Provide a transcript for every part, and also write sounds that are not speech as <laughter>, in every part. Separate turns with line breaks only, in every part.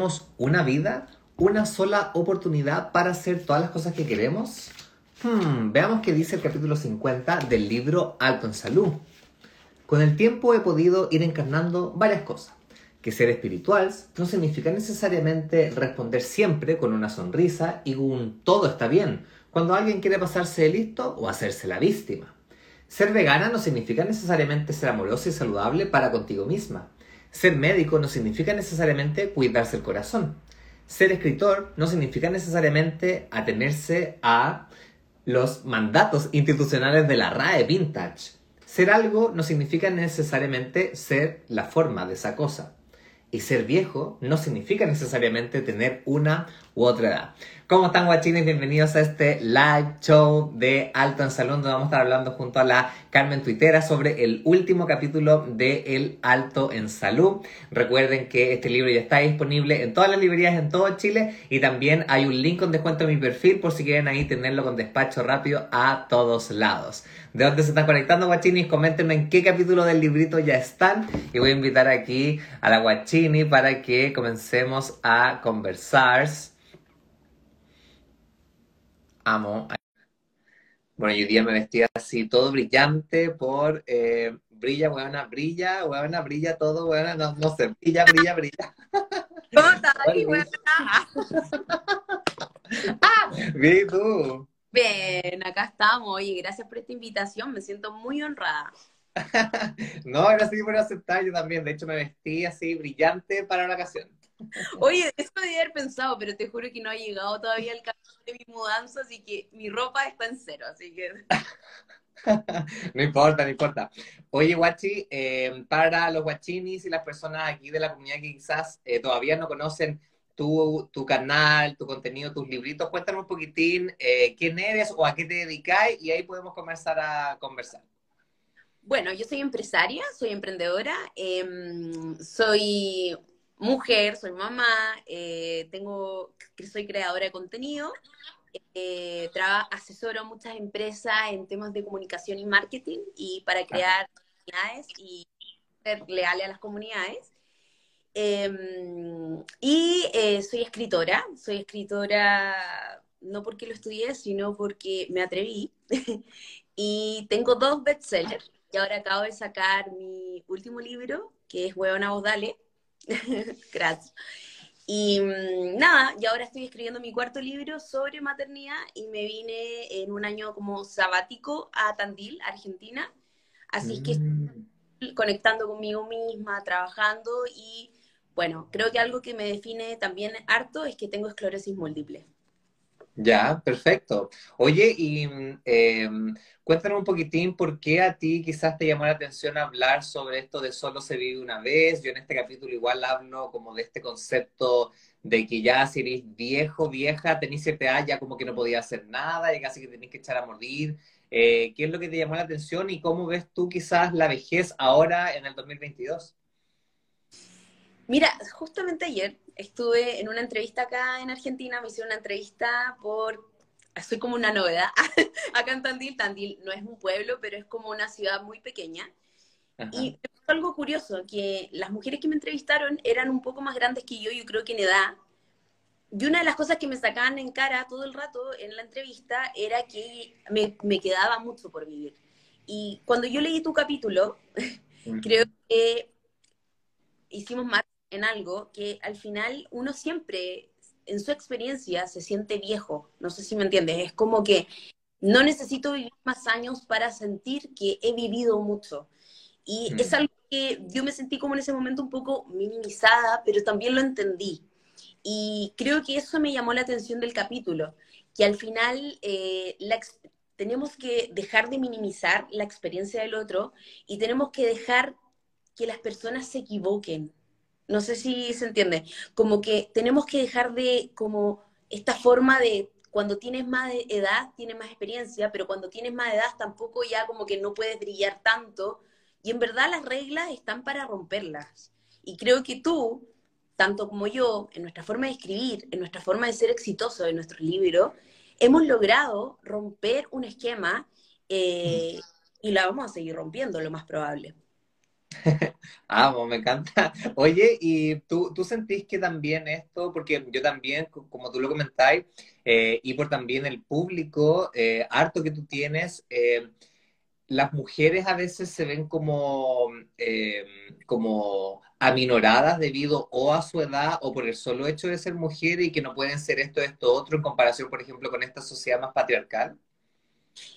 ¿Tenemos una vida? ¿Una sola oportunidad para hacer todas las cosas que queremos? Hmm, veamos qué dice el capítulo 50 del libro Alto en Salud. Con el tiempo he podido ir encarnando varias cosas. Que ser espiritual no significa necesariamente responder siempre con una sonrisa y un todo está bien cuando alguien quiere pasarse de listo o hacerse la víctima. Ser vegana no significa necesariamente ser amorosa y saludable para contigo misma. Ser médico no significa necesariamente cuidarse el corazón. Ser escritor no significa necesariamente atenerse a los mandatos institucionales de la RAE Vintage. Ser algo no significa necesariamente ser la forma de esa cosa. Y ser viejo no significa necesariamente tener una u otra edad. ¿Cómo están guachines? Bienvenidos a este live show de Alto en Salón donde vamos a estar hablando junto a la Carmen Tuitera sobre el último capítulo de El Alto en Salud. Recuerden que este libro ya está disponible en todas las librerías en todo Chile y también hay un link con descuento en mi perfil por si quieren ahí tenerlo con despacho rápido a todos lados. ¿De dónde se están conectando guachines? Coméntenme en qué capítulo del librito ya están y voy a invitar aquí a la guachini para que comencemos a conversar amo. Bueno, yo día me vestía así, todo brillante por eh, brilla, buena, brilla, buena, brilla todo, buena, no, no sé, brilla, brilla, brilla. <laughs>
¿Cómo estás, <laughs>
ah, bien, tú?
Bien, acá estamos. Oye, gracias por esta invitación, me siento muy honrada. <laughs>
no, gracias por aceptar, yo también. De hecho, me vestí así brillante para la ocasión.
Oye, eso debía haber pensado, pero te juro que no ha llegado todavía el caso de mi mudanza, así que mi ropa está en cero, así que... <laughs>
no importa, no importa. Oye, Guachi, eh, para los guachinis y las personas aquí de la comunidad que quizás eh, todavía no conocen tu, tu, canal, tu contenido, tus libritos, cuéntanos un poquitín eh, quién eres o a qué te dedicáis y ahí podemos comenzar a conversar.
Bueno, yo soy empresaria, soy emprendedora, em, soy mujer, soy mamá, eh, tengo, soy creadora de contenido, eh, asesoro a muchas empresas en temas de comunicación y marketing y para crear comunidades y ser leales a las comunidades. Em, y eh, soy escritora, soy escritora no porque lo estudié, sino porque me atreví. <laughs> y tengo dos bestsellers. Y ahora acabo de sacar mi último libro, que es Huevona Dale, <laughs> Gracias. Y mm, nada, y ahora estoy escribiendo mi cuarto libro sobre maternidad y me vine en un año como sabático a Tandil, Argentina. Así que mm. conectando conmigo misma, trabajando y bueno, creo que algo que me define también harto es que tengo esclerosis múltiple.
Ya, perfecto. Oye, y cuéntanos un poquitín por qué a ti quizás te llamó la atención hablar sobre esto de solo se vive una vez. Yo en este capítulo igual hablo como de este concepto de que ya si eres viejo, vieja, tenés cierta edad, ya como que no podías hacer nada, y casi que tenés que echar a morir. Eh, ¿Qué es lo que te llamó la atención y cómo ves tú quizás la vejez ahora en el 2022?
Mira, justamente ayer estuve en una entrevista acá en Argentina, me hicieron una entrevista por, soy como una novedad, <laughs> acá en Tandil, Tandil no es un pueblo, pero es como una ciudad muy pequeña. Y fue algo curioso, que las mujeres que me entrevistaron eran un poco más grandes que yo, yo creo que en edad. Y una de las cosas que me sacaban en cara todo el rato en la entrevista era que me, me quedaba mucho por vivir. Y cuando yo leí tu capítulo, <laughs> creo que hicimos más en algo que al final uno siempre, en su experiencia, se siente viejo. No sé si me entiendes. Es como que no necesito vivir más años para sentir que he vivido mucho. Y mm. es algo que yo me sentí como en ese momento un poco minimizada, pero también lo entendí. Y creo que eso me llamó la atención del capítulo, que al final eh, tenemos que dejar de minimizar la experiencia del otro y tenemos que dejar que las personas se equivoquen, no sé si se entiende. Como que tenemos que dejar de, como, esta forma de cuando tienes más edad, tienes más experiencia, pero cuando tienes más edad tampoco ya como que no puedes brillar tanto. Y en verdad las reglas están para romperlas. Y creo que tú, tanto como yo, en nuestra forma de escribir, en nuestra forma de ser exitoso en nuestros libros, hemos logrado romper un esquema eh, y la vamos a seguir rompiendo, lo más probable. <laughs>
Amo, me encanta. Oye, ¿y tú, tú sentís que también esto, porque yo también, como tú lo comentáis, eh, y por también el público, eh, harto que tú tienes, eh, las mujeres a veces se ven como, eh, como aminoradas debido o a su edad o por el solo hecho de ser mujer y que no pueden ser esto, esto, otro en comparación, por ejemplo, con esta sociedad más patriarcal.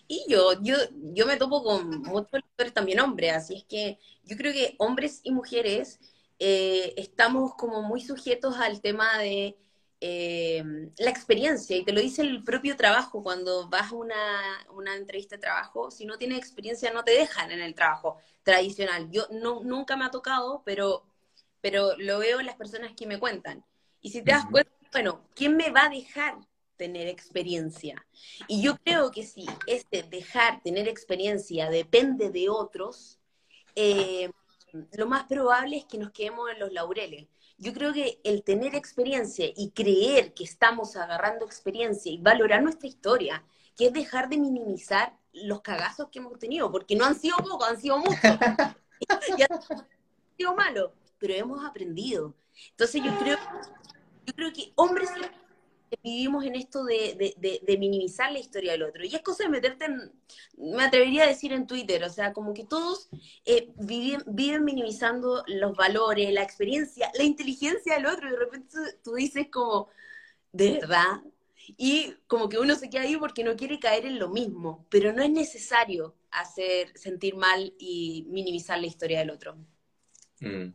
Y yo, yo, yo me topo con muchos lectores también hombres, así es que yo creo que hombres y mujeres eh, estamos como muy sujetos al tema de eh, la experiencia, y te lo dice el propio trabajo, cuando vas a una, una entrevista de trabajo, si no tienes experiencia no te dejan en el trabajo tradicional. Yo no, nunca me ha tocado, pero, pero lo veo en las personas que me cuentan. Y si te das cuenta, bueno, ¿quién me va a dejar tener experiencia? Y yo creo que si este dejar tener experiencia depende de otros, eh, lo más probable es que nos quedemos en los laureles. Yo creo que el tener experiencia y creer que estamos agarrando experiencia y valorar nuestra historia, que es dejar de minimizar los cagazos que hemos tenido, porque no han sido pocos, han sido muchos, <laughs> <laughs> y han sido malos, pero hemos aprendido. Entonces yo creo, yo creo que hombres y vivimos en esto de, de, de, de minimizar la historia del otro. Y es cosa de meterte en, me atrevería a decir en Twitter, o sea, como que todos eh, viven, viven minimizando los valores, la experiencia, la inteligencia del otro, y de repente tú, tú dices como, ¿de verdad? Y como que uno se queda ahí porque no quiere caer en lo mismo, pero no es necesario hacer sentir mal y minimizar la historia del otro.
Mm.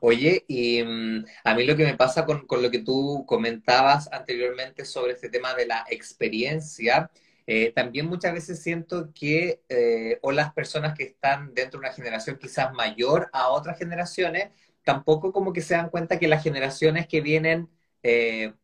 Oye, y mm, a mí lo que me pasa con, con lo que tú comentabas anteriormente sobre este tema de la experiencia, eh, también muchas veces siento que eh, o las personas que están dentro de una generación quizás mayor a otras generaciones, tampoco como que se dan cuenta que las generaciones que vienen, eh,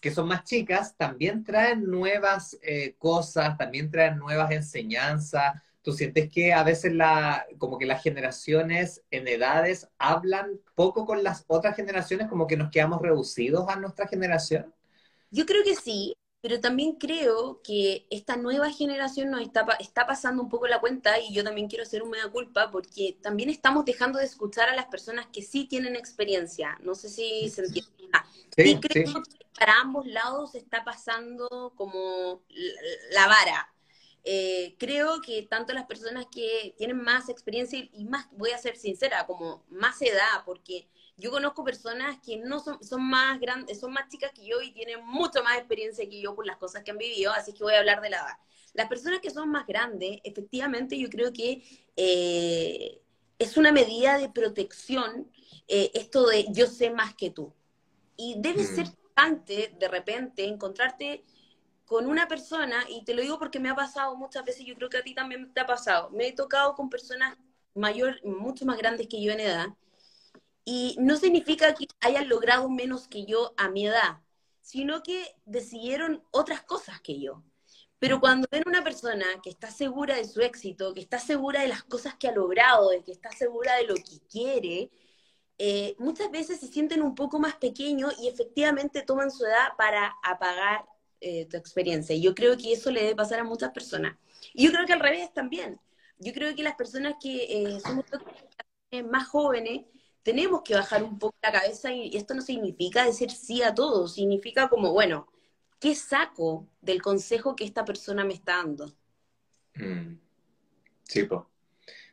que son más chicas, también traen nuevas cosas, también traen nuevas enseñanzas. ¿Tú sientes que a veces la, como que las generaciones en edades hablan poco con las otras generaciones, como que nos quedamos reducidos a nuestra generación?
Yo creo que sí, pero también creo que esta nueva generación nos está, está pasando un poco la cuenta y yo también quiero hacer un mea culpa porque también estamos dejando de escuchar a las personas que sí tienen experiencia. No sé si se entiende. Sí
Sí,
creo
sí.
que para ambos lados está pasando como la vara. Eh, creo que tanto las personas que tienen más experiencia y más, voy a ser sincera, como más edad, porque yo conozco personas que no son, son más grandes, son más chicas que yo y tienen mucho más experiencia que yo por las cosas que han vivido, así que voy a hablar de la edad. Las personas que son más grandes, efectivamente, yo creo que eh, es una medida de protección eh, esto de yo sé más que tú. Y debe ser
Mm,
antes, de repente, encontrarte con una persona, y te lo digo porque me ha pasado muchas veces, yo creo que a ti también te ha pasado, me he tocado con personas mayor, mucho más grandes que yo en edad, y no significa que hayan logrado menos que yo a mi edad, sino que decidieron otras cosas que yo. Pero cuando ven una persona que está segura de su éxito, que está segura de las cosas que ha logrado, de que está segura de lo que quiere, eh, muchas veces se sienten un poco más pequeños y efectivamente toman su edad para apagar eh, tu experiencia. Y yo creo que eso le debe pasar a muchas personas. Y yo creo que al revés también. Yo creo que las personas que eh, somos más jóvenes tenemos que bajar un poco la cabeza y esto no significa decir sí a todo, significa como, bueno, ¿qué saco del consejo que esta persona me está dando?
mm. Sí.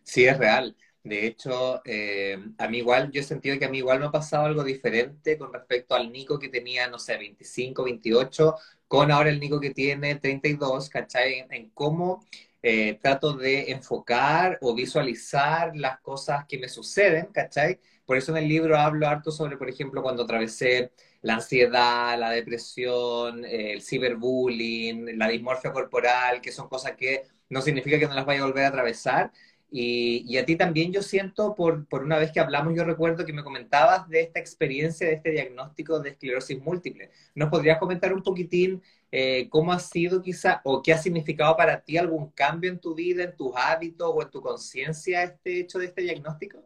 Sí, es real. De hecho, eh, a mí igual, yo he sentido que a mí igual me ha pasado algo diferente con respecto al Nico que tenía, no sé, 25, 28, con ahora el Nico que tiene 32, ¿cachai? En, en cómo eh, trato de enfocar o visualizar las cosas que me suceden, ¿cachai? Por eso en el libro hablo harto sobre, por ejemplo, cuando atravesé la ansiedad, la depresión, el ciberbullying, la dismorfia corporal, que son cosas que no significa que no las vaya a volver a atravesar y, y, a ti también yo siento, por, por una vez que hablamos, yo recuerdo que me comentabas de esta experiencia, de este diagnóstico de esclerosis múltiple. ¿Nos podrías comentar un poquitín eh, cómo ha sido quizá o qué ha significado para ti algún cambio en tu vida, en tus hábitos o en tu conciencia este hecho de este diagnóstico?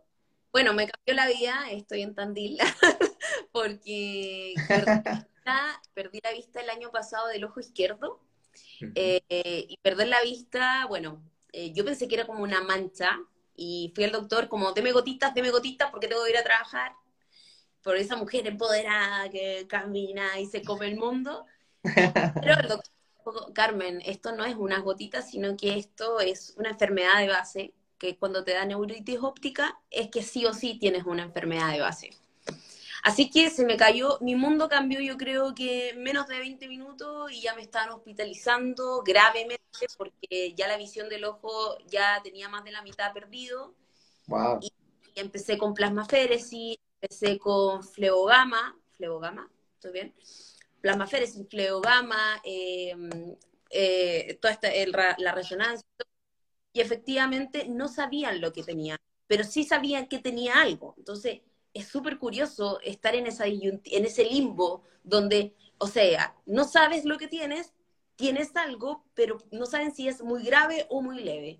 Bueno, me cambió la vida, estoy en Tandil, <laughs> porque perdí la, vista, el año pasado del ojo izquierdo.
Uh -huh.
eh, y perder la vista, bueno, eh, yo pensé que era como una mancha, y fui al doctor como, deme gotitas, deme gotitas porque tengo que ir a trabajar. Por esa mujer empoderada que camina y se come el mundo. Pero el doctor Carmen, esto no es unas gotitas, sino que esto es una enfermedad de base, que cuando te da neuritis óptica es que sí o sí tienes una enfermedad de base. Así que se me cayó, mi mundo cambió yo creo que menos de 20 minutos y ya me estaban hospitalizando gravemente porque ya la visión del ojo ya tenía más de la mitad perdido.
Wow.
Y, empecé con plasmaféresis, empecé con fleogama, fleogama, ¿estoy bien? Plasmaféresis, fleogama, em, eh, toda esta, la resonancia, y efectivamente no sabían lo que tenía, pero sí sabían que tenía algo. Entonces, es súper curioso estar en, esa, en ese limbo donde, o sea, no sabes lo que tienes, tienes algo, pero no saben si es muy grave o muy leve.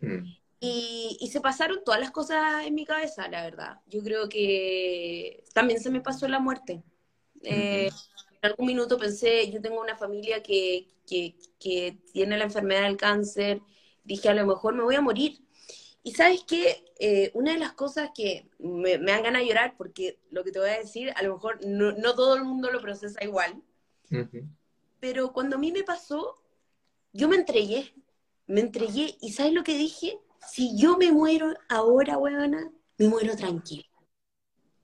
Mm. Y, se pasaron todas las cosas en mi cabeza, la verdad. Yo creo que también se me pasó la muerte. Eh, en algún minuto pensé, yo tengo una familia que, que, que tiene la enfermedad del cáncer, dije, a lo mejor me voy a morir y sabes qué, eh, una de las cosas que me, me dan ganas de llorar, porque lo que te voy a decir, a lo mejor no, todo el mundo lo procesa igual, pero cuando a mí me pasó, yo me entregué, me entregué, y ¿sabes lo que dije? Si yo me muero ahora, huevona, me muero tranquila.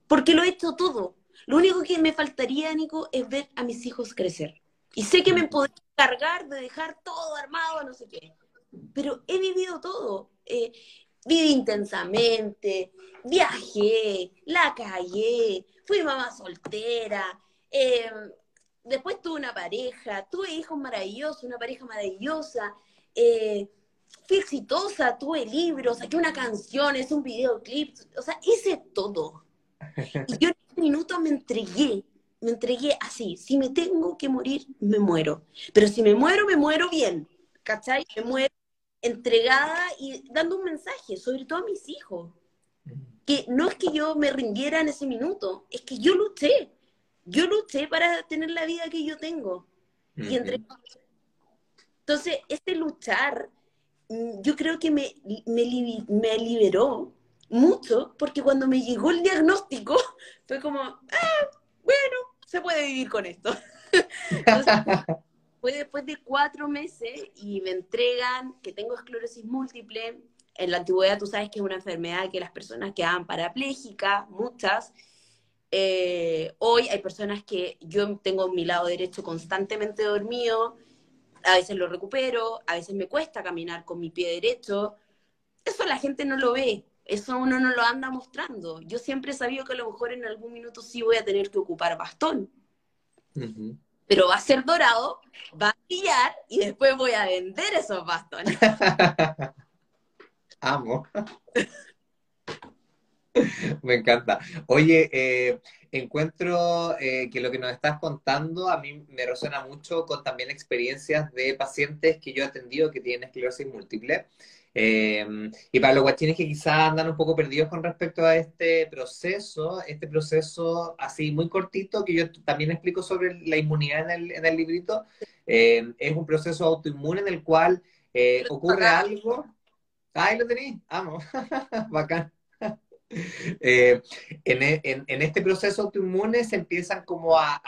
Porque lo he hecho todo. Lo único que me faltaría, Nico, es ver a mis hijos crecer. Y sé que me podría cargar de dejar todo armado, no sé qué. Pero he vivido todo. Eh, viví intensamente, viajé, la callé, fui mamá soltera, em, después tuve una pareja, tuve hijos maravillosos, una pareja maravillosa, eh, fui exitosa, tuve libros, saqué una canción, es un videoclip, o sea, hice todo. <laughs> Y yo en un minuto me entregué, me entregué así, si me tengo que morir, me muero. Pero si me muero, me muero bien, ¿cachai? Me muero entregada y dando un mensaje, sobre todo a mis hijos. Que no es que yo me rindiera en ese minuto, es que yo luché. Yo luché para tener la vida que yo tengo. Y entre... Entonces, este luchar, mm, yo creo que me, me, me liberó mucho, porque cuando me llegó el diagnóstico, <laughs> fue como, ah, bueno, se puede vivir con esto. <laughs> Entonces, después de cuatro meses y me entregan que tengo esclerosis múltiple. En la antigüedad tú sabes que es una enfermedad que las personas quedaban parapléjicas, muchas. Eh, hoy hay personas que yo tengo mi lado derecho constantemente dormido, a veces lo recupero, a veces me cuesta caminar con mi pie derecho. Eso la gente no lo ve, eso uno no lo anda mostrando. Yo siempre he sabido que a lo mejor en algún minuto sí voy a tener que ocupar bastón pero va a ser dorado, va a brillar y después voy a vender esos bastones. <laughs>
Amo. <laughs> Me encanta. Oye, eh, encuentro eh, que lo que nos estás contando a mí me resuena mucho con también experiencias de pacientes que yo he atendido que tienen esclerosis múltiple. Em, y para los guachines que quizás andan un poco perdidos con respecto a este proceso, este proceso así muy cortito, que yo también explico sobre la inmunidad en el, en el librito, em, es un proceso autoinmune en el cual eh, ocurre algo. Ahí lo tenéis, amo, <laughs> bacán. Eh, e, en, este proceso autoinmune se empiezan como a,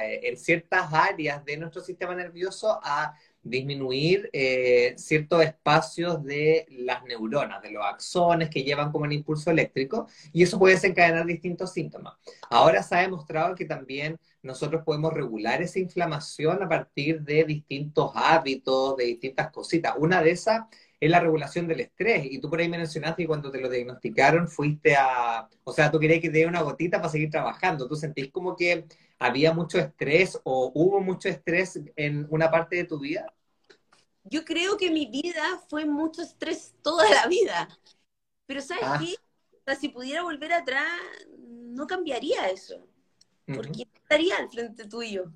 en ciertas áreas de nuestro sistema nervioso a disminuir eh, ciertos espacios de las neuronas, de los axones que llevan como el impulso eléctrico, y eso puede desencadenar distintos síntomas. Ahora se ha demostrado que también nosotros podemos regular esa inflamación a partir de distintos hábitos, de distintas cositas. Una de esas es la regulación del estrés, y tú por ahí me mencionaste que cuando te lo diagnosticaron fuiste a, o sea, tú querías que te dé una gotita para seguir trabajando, tú sentís como que había mucho estrés o hubo mucho estrés en una parte de tu vida?
yo creo que mi vida fue mucho estrés toda la vida. Pero ¿sabes ah. qué? O sea, si pudiera volver atrás, no cambiaría eso. Porque estaría al frente tuyo.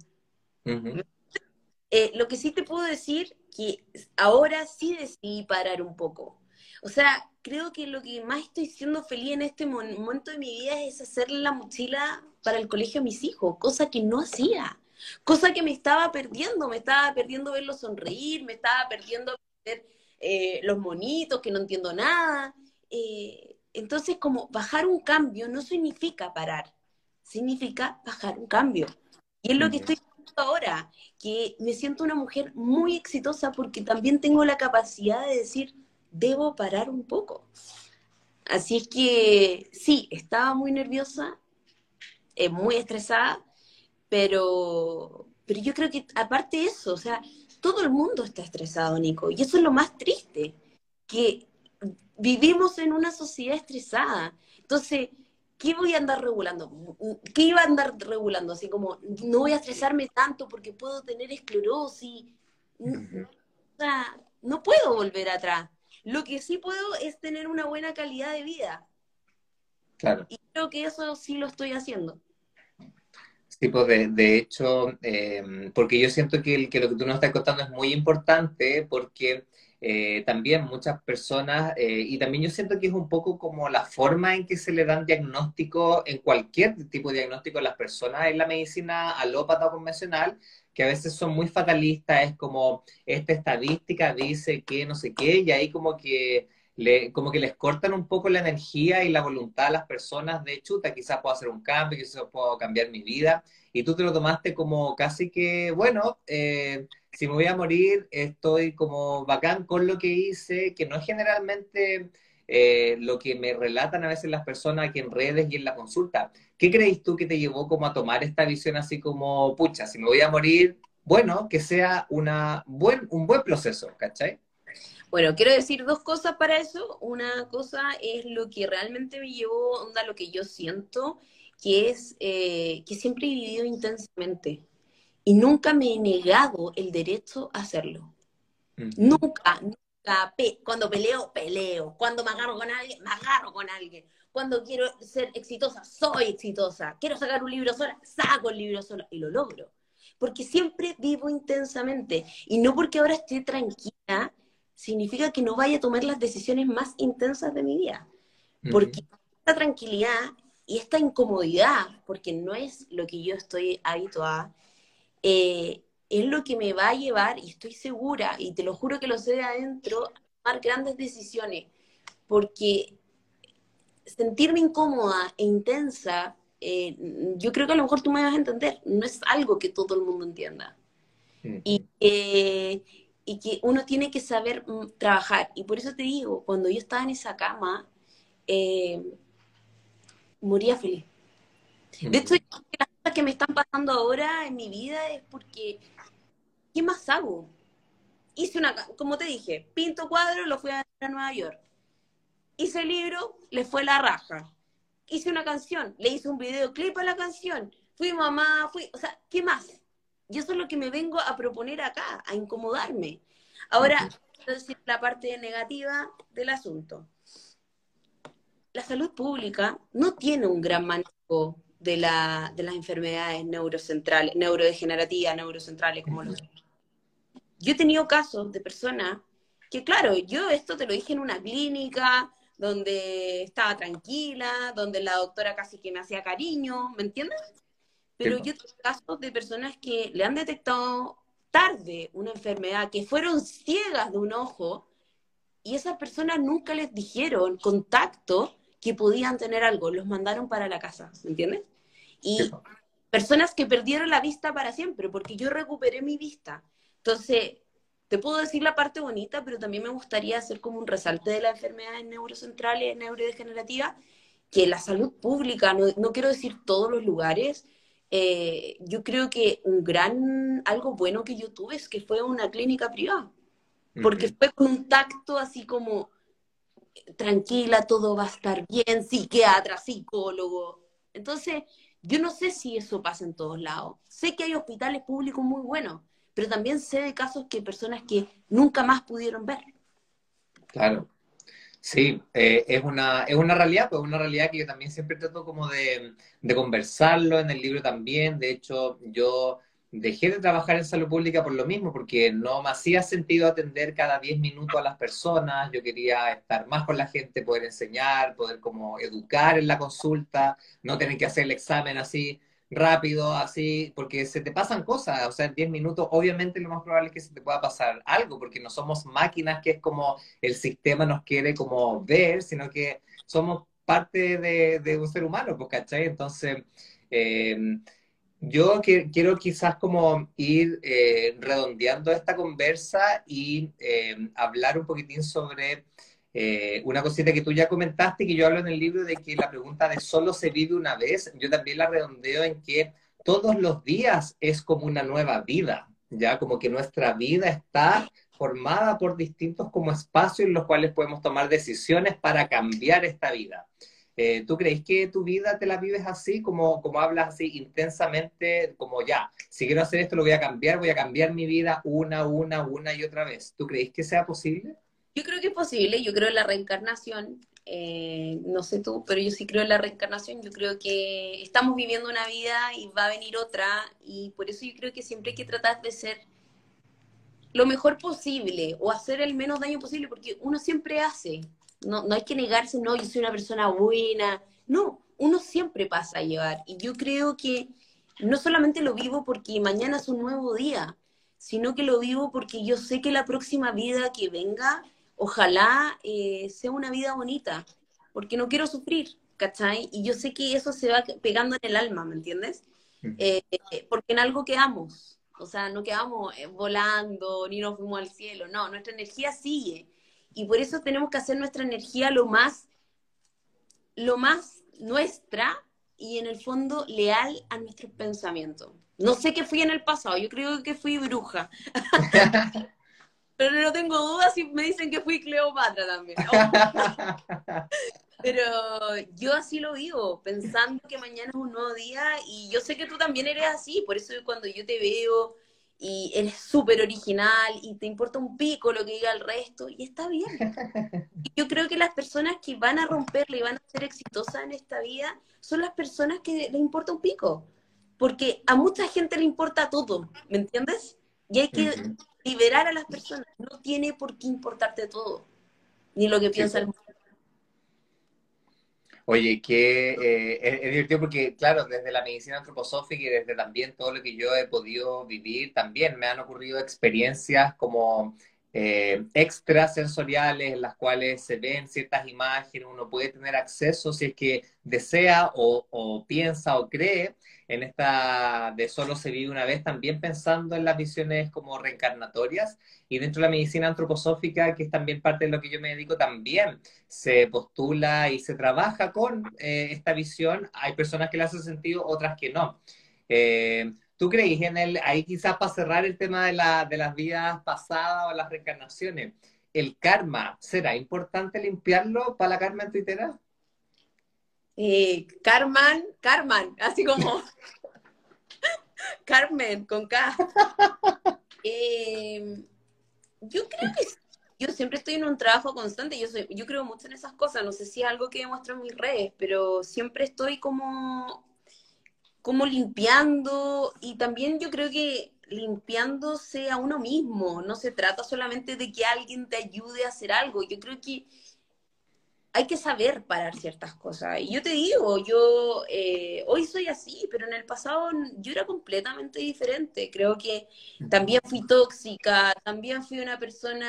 Eh, lo que sí te puedo decir que ahora sí decidí parar un poco. O sea, creo que lo que más estoy siendo feliz en este momento de mi vida es hacerle la mochila para el colegio a mis hijos, cosa que no hacía. Cosa que me estaba perdiendo, me estaba perdiendo verlo sonreír, me estaba perdiendo ver eh, los monitos, que no entiendo nada. Eh, entonces, como bajar un cambio no significa parar, significa bajar un cambio. Y es lo que estoy haciendo ahora, que me siento una mujer muy exitosa porque también tengo la capacidad de decir, debo parar un poco. Así es que sí, estaba muy nerviosa, eh, muy estresada, pero, pero yo creo que aparte de eso, o sea, todo el mundo está estresado, Nico, y eso es lo más triste, que vivimos en una sociedad estresada. Entonces, ¿qué voy a andar regulando? ¿Qué iba a andar regulando? Así como, no voy a estresarme tanto porque puedo tener esclerosis. O sea, no puedo volver atrás. Lo que sí puedo es tener una buena calidad de vida.
Claro.
Y creo que eso sí lo estoy haciendo.
Sí, pues de, hecho, em, porque yo siento que, que, lo que tú nos estás contando es muy importante porque eh, también muchas personas, eh, y también yo siento que es un poco como la forma en que se le dan diagnósticos, en cualquier tipo de diagnóstico a las personas en la medicina alópata o convencional, que a veces son muy fatalistas, es como esta estadística dice que no sé qué, y ahí como que le, como que les cortan un poco la energía y la voluntad a las personas de chuta, quizás puedo hacer un cambio, quizás puedo cambiar mi vida, y tú te lo tomaste como casi que, bueno, eh, si me voy a morir, estoy como bacán con lo que hice, que no es generalmente eh, lo que me relatan a veces las personas aquí en redes y en la consulta. ¿Qué crees tú que te llevó como a tomar esta visión así como, pucha, si me voy a morir, bueno, que sea una buen, un buen proceso, ¿cachai?
Bueno, quiero decir dos cosas para eso. Una cosa es lo que realmente me llevó, onda, lo que yo siento, que es que siempre he vivido intensamente y nunca me he negado el derecho a hacerlo. Nunca, nunca. cuando peleo, peleo. Cuando me agarro con alguien, me agarro con alguien. Cuando quiero ser exitosa, soy exitosa. Quiero sacar un libro sola, saco el libro sola y lo logro. Porque siempre vivo intensamente. Y no porque ahora esté tranquila, significa que no vaya a tomar las decisiones más intensas de mi vida. Porque esta tranquilidad y esta incomodidad, porque no es lo que yo estoy habituada, eh, es lo que me va a llevar, y estoy segura, y te lo juro que lo sé de adentro, a tomar grandes decisiones, porque sentirme incómoda e intensa, eh, yo creo que a lo mejor tú me vas a entender, no es algo que todo el mundo entienda. y, y que uno tiene que saber mm, trabajar. Y por eso te digo, cuando yo estaba en esa cama, eh, moría feliz. De hecho, que me están pasando ahora en mi vida es porque, ¿qué más hago? Hice una, como te dije, pinto cuadro, lo fui a ver a Nueva York. Hice el libro, le fue la raja. Hice una canción, le hice un videoclip a la canción. Fui mamá, fui, o sea, ¿qué más? Y eso es lo que me vengo a proponer acá, a incomodarme. Ahora, quiero decir la parte negativa del asunto. La salud pública no tiene un gran manejo de, la, de las enfermedades neurocentrales, neurodegenerativas, neurocentrales, como lo Yo he tenido casos de personas que, claro, yo esto te lo dije en una clínica donde estaba tranquila, donde la doctora casi que me hacía cariño, ¿me entiendes? Pero yo tengo casos de personas que le han detectado tarde una enfermedad, que fueron ciegas de un ojo, y esas personas nunca les dijeron contacto que podían tener algo, los mandaron para la casa, ¿me entiendes? Y personas que perdieron la vista para siempre, porque yo recuperé mi vista. Entonces, te puedo decir la parte bonita, pero también me gustaría hacer como un resalte de las enfermedades neurocentrales, neurodegenerativas, que la salud pública, no, no quiero decir todos los lugares, eh, yo creo que un gran, algo bueno que yo tuve es que fue una clínica privada, porque fue con un tacto así como tranquila, todo va a estar bien, psiquiatra, psicólogo. Entonces, yo no sé si eso pasa en todos lados. Sé que hay hospitales públicos muy buenos, pero también sé de casos que personas que nunca más pudieron ver.
Claro. Sí, eh, es, una, es una realidad, pues una realidad que yo también siempre trato como de, de conversarlo en el libro también. De hecho, yo dejé de trabajar en salud pública por lo mismo, porque no me hacía sentido atender cada 10 minutos a las personas, yo quería estar más con la gente, poder enseñar, poder como educar en la consulta, no tener que hacer el examen así rápido, así, porque se te pasan cosas, o sea, en 10 minutos obviamente lo más probable es que se te pueda pasar algo, porque no somos máquinas que es como el sistema nos quiere como ver, sino que somos parte de, un ser humano, pues, ¿cachai? Entonces, eh, yo quiero quizás como ir eh, redondeando esta conversa y eh, hablar un poquitín sobre eh, una cosita que tú ya comentaste y que yo hablo en el libro de que la pregunta de solo se vive una vez, yo también la redondeo en que todos los días es como una nueva vida, ya como que nuestra vida está formada por distintos como espacios en los cuales podemos tomar decisiones para cambiar esta vida. Eh, ¿Tú crees que tu vida te la vives así, como, como hablas así intensamente, como ya, si quiero hacer esto lo voy a cambiar, voy a cambiar mi vida una, una, una y otra vez? ¿Tú crees que sea posible?
Yo creo que es posible, yo creo en la reencarnación, eh, no sé tú, pero yo sí creo en la reencarnación, yo creo que estamos viviendo una vida y va a venir otra, y por eso yo creo que siempre hay que tratar de ser lo mejor posible o hacer el menos daño posible, porque uno siempre hace, no, no hay que negarse, no, yo soy una persona buena, no, uno siempre pasa a llevar, y yo creo que no solamente lo vivo porque mañana es un nuevo día, sino que lo vivo porque yo sé que la próxima vida que venga ojalá eh, sea una vida bonita, porque no quiero sufrir, ¿cachai? Y yo sé que eso se va pegando en el alma, ¿me entiendes? Eh, porque en algo quedamos, o sea, no quedamos eh, volando, ni nos fuimos al cielo, no, nuestra energía sigue. Y por eso tenemos que hacer nuestra energía lo más, lo más nuestra y en el fondo leal a nuestros pensamientos. No sé qué fui en el pasado, yo creo que fui bruja. <laughs> Pero no tengo dudas si me dicen que fui Cleopatra también. <laughs> <laughs> Pero yo así lo vivo, pensando que mañana es un nuevo día y yo sé que tú también eres así, por eso cuando yo te veo y eres súper original y te importa un pico lo que diga el resto y está bien. <laughs> yo creo que las personas que van a romperle y van a ser exitosas en esta vida son las personas que le importa un pico, porque a mucha gente le importa todo, ¿me entiendes? Y hay que liberar a las personas. No tiene por qué importarte todo, ni lo que piensa el mundo.
Oye, que eh, divertido porque, claro, desde la medicina antroposófica y desde también todo lo que yo he podido vivir, también me han ocurrido experiencias como eh, extrasensoriales en las cuales se ven ciertas imágenes, uno puede tener acceso si es que desea o, piensa o cree en esta de solo se vive una vez, también pensando en las visiones como reencarnatorias y dentro de la medicina antroposófica, que es también parte de lo que yo me dedico, también se postula y se trabaja con eh, esta visión. Hay personas que le hacen sentido, otras que no. Eh, ¿Tú crees en el, ahí quizás para cerrar el tema de, la, de las vidas pasadas o las reencarnaciones, el karma, ¿será importante limpiarlo para la karma en Twitter?
eh, Carmen, Carmen, así como <laughs> Carmen con K. Eh, yo creo que yo siempre estoy en un trabajo constante, yo, soy, yo creo mucho en esas cosas, no sé si es algo que demuestro en mis redes, pero siempre estoy como, como limpiando y también yo creo que limpiándose a uno mismo, no se trata solamente de que alguien te ayude a hacer algo, yo creo que hay que saber parar ciertas cosas. Y yo te digo, yo eh, hoy soy así, pero en el pasado yo era completamente diferente. Creo que también fui tóxica, también fui una persona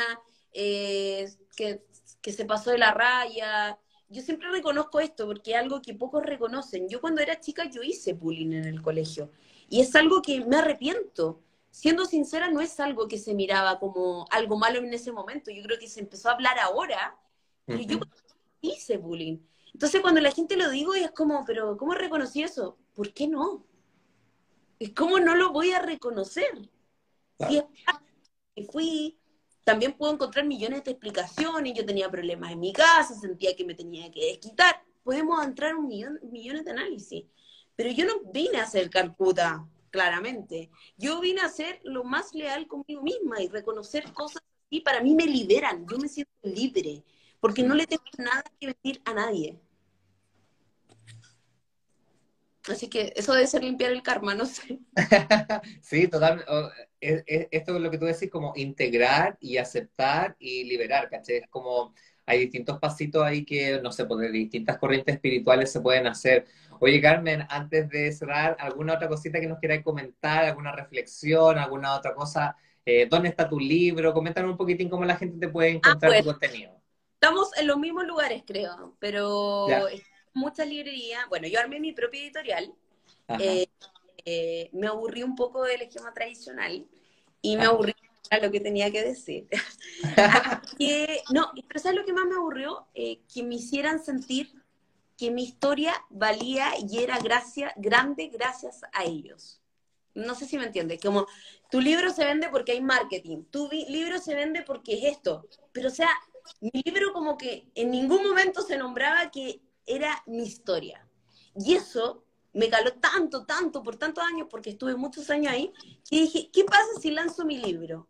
eh, que, que se pasó de la raya. Yo siempre reconozco esto porque es algo que pocos reconocen. Yo cuando era chica yo hice bullying en el colegio y es algo que me arrepiento. Siendo sincera, no es algo que se miraba como algo malo en ese momento. Yo creo que se empezó a hablar ahora. Pero yo hice bullying. Entonces cuando la gente lo digo es como, pero ¿cómo reconocí eso? ¿Por qué no? ¿Cómo no lo voy a reconocer? Si es fui, también puedo encontrar millones de explicaciones, yo tenía problemas en mi casa, sentía que me tenía que desquitar, podemos entrar un millón, millones de análisis, pero yo no vine a ser Calcuta, claramente, yo vine a ser lo más leal conmigo misma y reconocer cosas y para mí me liberan, yo me siento libre, porque no le tengo nada que decir a nadie. Así que eso debe ser limpiar el karma, no sé. <laughs>
sí, totalmente. Esto es lo que tú decís, como integrar y aceptar y liberar, ¿caché? Es como hay distintos pasitos ahí que, no sé, por pues, distintas corrientes espirituales se pueden hacer. Oye, Carmen, antes de cerrar, ¿alguna otra cosita que nos quieras comentar? ¿Alguna reflexión? ¿Alguna otra cosa? Eh, ¿Dónde está tu libro? Coméntanos un poquitín cómo la gente te puede
Ah,
encontrar tu
pues,
contenido.
estamos en los mismos lugares, creo, pero muchas librerías. Bueno, yo armé mi propia editorial. Eh, eh, me aburrí un poco del esquema tradicional y me
Ajá.
aburrí a lo que tenía que decir. <laughs> Que- no, pero ¿sabes lo que más me aburrió? Eh, que me hicieran sentir que mi historia valía y era gracia, grande gracias a ellos. No sé si me entiendes, como tu libro se vende porque hay marketing, tu libro se vende porque es esto, pero o sea, mi libro como que en ningún momento se nombraba que era mi historia. Y eso me caló tanto, tanto, por tantos años, porque estuve muchos años ahí, que dije, ¿qué pasa si lanzo mi libro?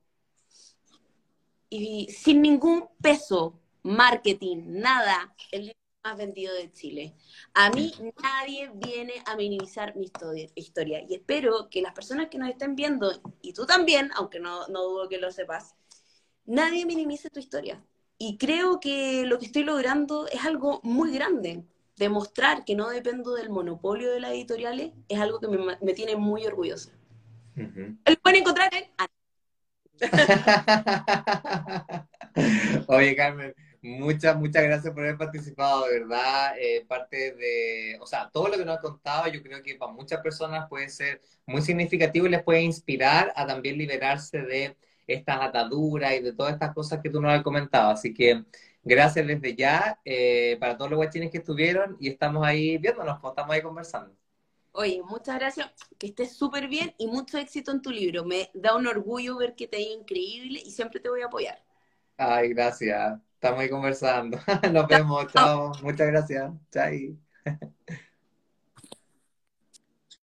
Y sin ningún peso, marketing, nada, el libro más vendido de Chile. A mí nadie viene a minimizar mi historia, y espero que las personas que nos estén viendo, y tú también, aunque no, no dudo que lo sepas, nadie minimice tu historia. Y creo que lo que estoy logrando es algo muy grande. Demostrar que no dependo del monopolio de las editoriales es algo que me, me tiene muy orgullosa.
Ujú.
Lo pueden encontrar en <laughs>
Oye, Carmen, muchas, muchas gracias por haber participado, de verdad. eh, parte de, o sea, todo lo que nos has contado, yo creo que para muchas personas puede ser muy significativo y les puede inspirar a también liberarse de estas ataduras y de todas estas cosas que tú nos has comentado. Así que gracias desde ya eh, para todos los guachines que estuvieron y estamos ahí viéndonos, pues, estamos ahí conversando.
Oye, muchas gracias, que estés súper bien y mucho éxito en tu libro. Me da un orgullo ver que te ha ido increíble y siempre te voy a apoyar.
Ay, gracias. Estamos ahí conversando. <laughs> Nos vemos, chao. Muchas gracias. Chai. <laughs>